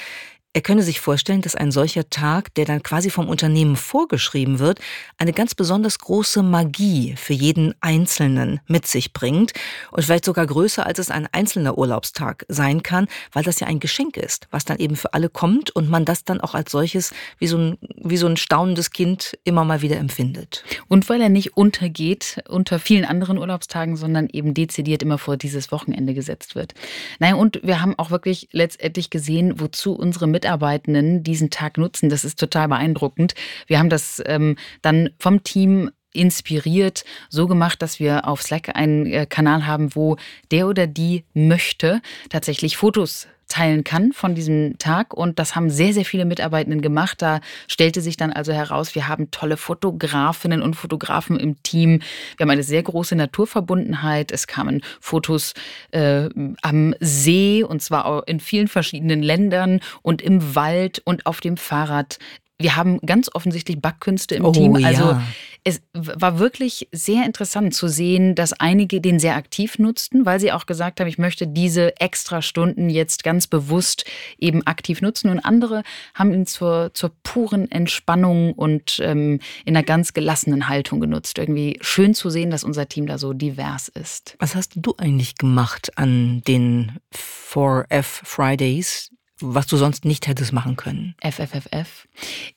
er könne sich vorstellen, dass ein solcher Tag, der dann quasi vom Unternehmen vorgeschrieben wird, eine ganz besonders große Magie für jeden Einzelnen mit sich bringt und vielleicht sogar größer, als es ein einzelner Urlaubstag sein kann, weil das ja ein Geschenk ist, was dann eben für alle kommt und man das dann auch als solches wie so ein, wie so ein staunendes Kind immer mal wieder empfindet. Und weil er nicht untergeht unter vielen anderen Urlaubstagen, sondern eben dezidiert immer vor dieses Wochenende gesetzt wird. Naja, und wir haben auch wirklich letztendlich gesehen, wozu unsere Mitarbeitenden diesen Tag nutzen. Das ist total beeindruckend. Wir haben das ähm, dann vom Team inspiriert, so gemacht, dass wir auf Slack einen äh, Kanal haben, wo der oder die möchte tatsächlich Fotos teilen kann von diesem Tag. Und das haben sehr, sehr viele Mitarbeitenden gemacht. Da stellte sich dann also heraus, wir haben tolle Fotografinnen und Fotografen im Team. Wir haben eine sehr große Naturverbundenheit. Es kamen Fotos äh, am See und zwar in vielen verschiedenen Ländern und im Wald und auf dem Fahrrad. Wir haben ganz offensichtlich Backkünste im oh, Team. Also ja. Es war wirklich sehr interessant zu sehen, dass einige den sehr aktiv nutzten, weil sie auch gesagt haben, ich möchte diese extra Stunden jetzt ganz bewusst eben aktiv nutzen. Und andere haben ihn zur, zur puren Entspannung und ähm, in einer ganz gelassenen Haltung genutzt. Irgendwie schön zu sehen, dass unser Team da so divers ist. Was hast du eigentlich gemacht an den 4F Fridays? was du sonst nicht hättest machen können? FFFF.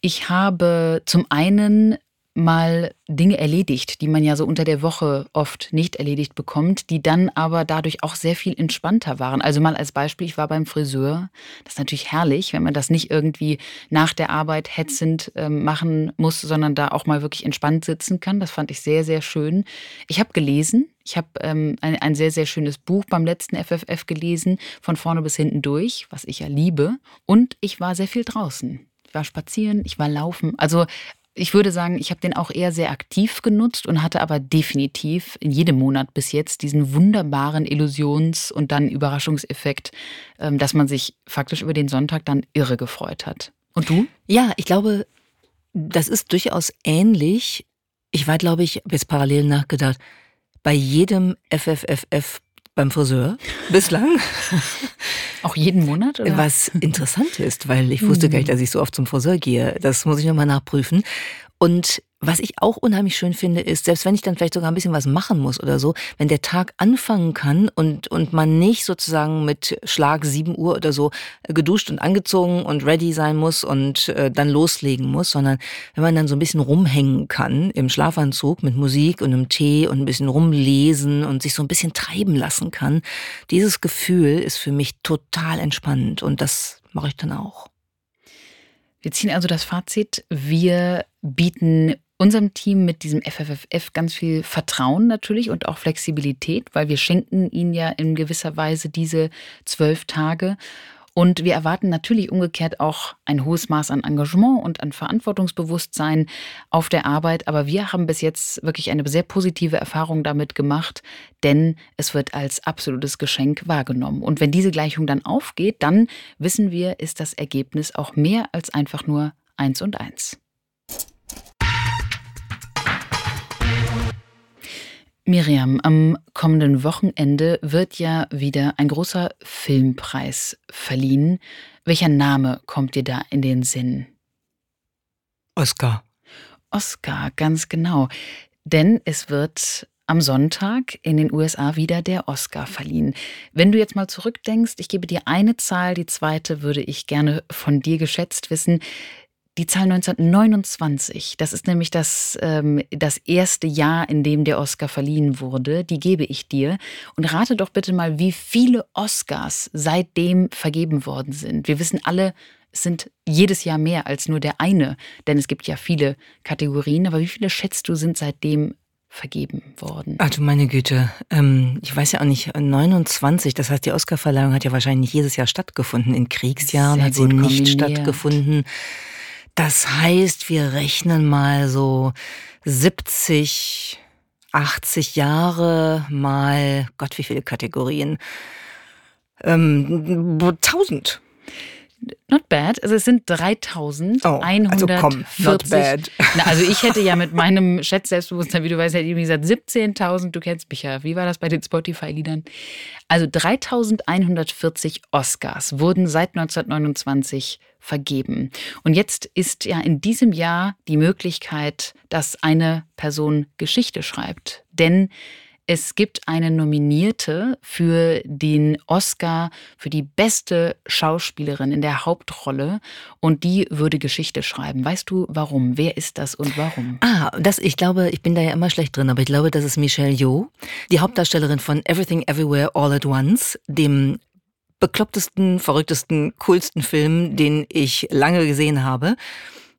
Ich habe zum einen mal Dinge erledigt, die man ja so unter der Woche oft nicht erledigt bekommt, die dann aber dadurch auch sehr viel entspannter waren. Also mal als Beispiel, ich war beim Friseur. Das ist natürlich herrlich, wenn man das nicht irgendwie nach der Arbeit hetzend äh, machen muss, sondern da auch mal wirklich entspannt sitzen kann. Das fand ich sehr, sehr schön. Ich habe gelesen. Ich habe ähm, ein, ein sehr, sehr schönes Buch beim letzten FFF gelesen, von vorne bis hinten durch, was ich ja liebe. Und ich war sehr viel draußen. Ich war spazieren, ich war laufen. Also ich würde sagen, ich habe den auch eher sehr aktiv genutzt und hatte aber definitiv in jedem Monat bis jetzt diesen wunderbaren Illusions- und dann Überraschungseffekt, ähm, dass man sich faktisch über den Sonntag dann irre gefreut hat. Und du? Ja, ich glaube, das ist durchaus ähnlich. Ich war, glaube ich, jetzt parallel nachgedacht, bei jedem FFFF beim Friseur bislang. Auch jeden Monat? Oder? Was interessant ist, weil ich wusste gar nicht, hm. dass ich so oft zum Friseur gehe. Das muss ich nochmal nachprüfen. Und was ich auch unheimlich schön finde, ist, selbst wenn ich dann vielleicht sogar ein bisschen was machen muss oder so, wenn der Tag anfangen kann und, und man nicht sozusagen mit Schlag 7 Uhr oder so geduscht und angezogen und ready sein muss und äh, dann loslegen muss, sondern wenn man dann so ein bisschen rumhängen kann im Schlafanzug mit Musik und einem Tee und ein bisschen rumlesen und sich so ein bisschen treiben lassen kann, dieses Gefühl ist für mich total entspannend und das mache ich dann auch. Wir ziehen also das Fazit. Wir bieten unserem Team mit diesem FFFF ganz viel Vertrauen natürlich und auch Flexibilität, weil wir schenken ihnen ja in gewisser Weise diese zwölf Tage. Und wir erwarten natürlich umgekehrt auch ein hohes Maß an Engagement und an Verantwortungsbewusstsein auf der Arbeit. Aber wir haben bis jetzt wirklich eine sehr positive Erfahrung damit gemacht, denn es wird als absolutes Geschenk wahrgenommen. Und wenn diese Gleichung dann aufgeht, dann wissen wir, ist das Ergebnis auch mehr als einfach nur eins und eins. Miriam, am kommenden Wochenende wird ja wieder ein großer Filmpreis verliehen. Welcher Name kommt dir da in den Sinn? Oscar. Oscar, ganz genau. Denn es wird am Sonntag in den USA wieder der Oscar verliehen. Wenn du jetzt mal zurückdenkst, ich gebe dir eine Zahl, die zweite würde ich gerne von dir geschätzt wissen die Zahl 1929, das ist nämlich das, ähm, das erste Jahr, in dem der Oscar verliehen wurde, die gebe ich dir. Und rate doch bitte mal, wie viele Oscars seitdem vergeben worden sind. Wir wissen alle, es sind jedes Jahr mehr als nur der eine, denn es gibt ja viele Kategorien. Aber wie viele schätzt du sind seitdem vergeben worden? Also meine Güte, ähm, ich weiß ja auch nicht, 29, das heißt, die Oscarverleihung hat ja wahrscheinlich jedes Jahr stattgefunden. In Kriegsjahren Sehr hat sie nicht stattgefunden. Das heißt, wir rechnen mal so 70, 80 Jahre mal, Gott, wie viele Kategorien? Ähm, 1000. Not bad. Also es sind 3140. Oh, also komm, not bad. Na, also ich hätte ja mit meinem Schätz-Selbstbewusstsein, wie du weißt, hätte ich gesagt 17.000. Du kennst mich ja. Wie war das bei den Spotify-Liedern? Also 3140 Oscars wurden seit 1929 vergeben. Und jetzt ist ja in diesem Jahr die Möglichkeit, dass eine Person Geschichte schreibt. Denn es gibt eine Nominierte für den Oscar für die beste Schauspielerin in der Hauptrolle und die würde Geschichte schreiben. Weißt du warum? Wer ist das und warum? Ah, das, ich glaube, ich bin da ja immer schlecht drin, aber ich glaube, das ist Michelle Yeoh, die Hauptdarstellerin von Everything Everywhere All at Once, dem beklopptesten, verrücktesten, coolsten Film, den ich lange gesehen habe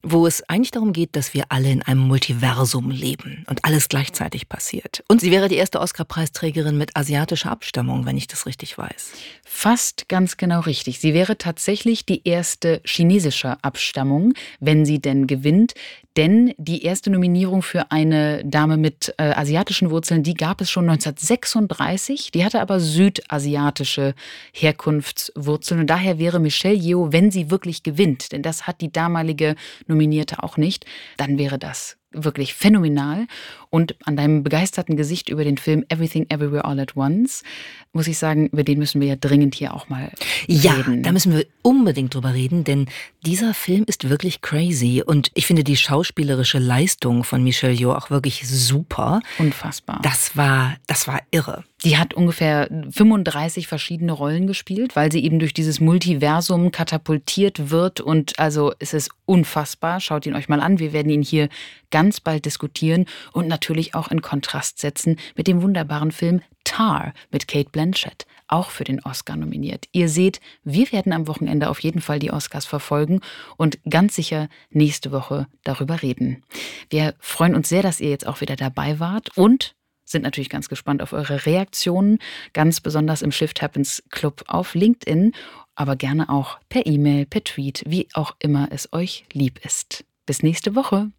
wo es eigentlich darum geht, dass wir alle in einem Multiversum leben und alles gleichzeitig passiert. Und sie wäre die erste Oscar-Preisträgerin mit asiatischer Abstammung, wenn ich das richtig weiß. Fast ganz genau richtig. Sie wäre tatsächlich die erste chinesischer Abstammung, wenn sie denn gewinnt. Denn die erste Nominierung für eine Dame mit äh, asiatischen Wurzeln, die gab es schon 1936. Die hatte aber südasiatische Herkunftswurzeln. Und daher wäre Michelle Yeoh, wenn sie wirklich gewinnt, denn das hat die damalige Nominierte auch nicht, dann wäre das wirklich phänomenal. Und an deinem begeisterten Gesicht über den Film Everything Everywhere All at Once muss ich sagen, über den müssen wir ja dringend hier auch mal ja, reden. Ja, da müssen wir unbedingt drüber reden, denn dieser Film ist wirklich crazy und ich finde die schauspielerische Leistung von Michelle Yeoh auch wirklich super. Unfassbar. Das war, das war irre. Die hat ungefähr 35 verschiedene Rollen gespielt, weil sie eben durch dieses Multiversum katapultiert wird. Und also es ist unfassbar. Schaut ihn euch mal an. Wir werden ihn hier ganz bald diskutieren und natürlich auch in Kontrast setzen mit dem wunderbaren Film Tar mit Kate Blanchett, auch für den Oscar nominiert. Ihr seht, wir werden am Wochenende auf jeden Fall die Oscars verfolgen und ganz sicher nächste Woche darüber reden. Wir freuen uns sehr, dass ihr jetzt auch wieder dabei wart und sind natürlich ganz gespannt auf eure Reaktionen, ganz besonders im Shift Happens Club auf LinkedIn, aber gerne auch per E-Mail, per Tweet, wie auch immer es euch lieb ist. Bis nächste Woche.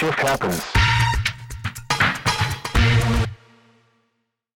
Shift Happens.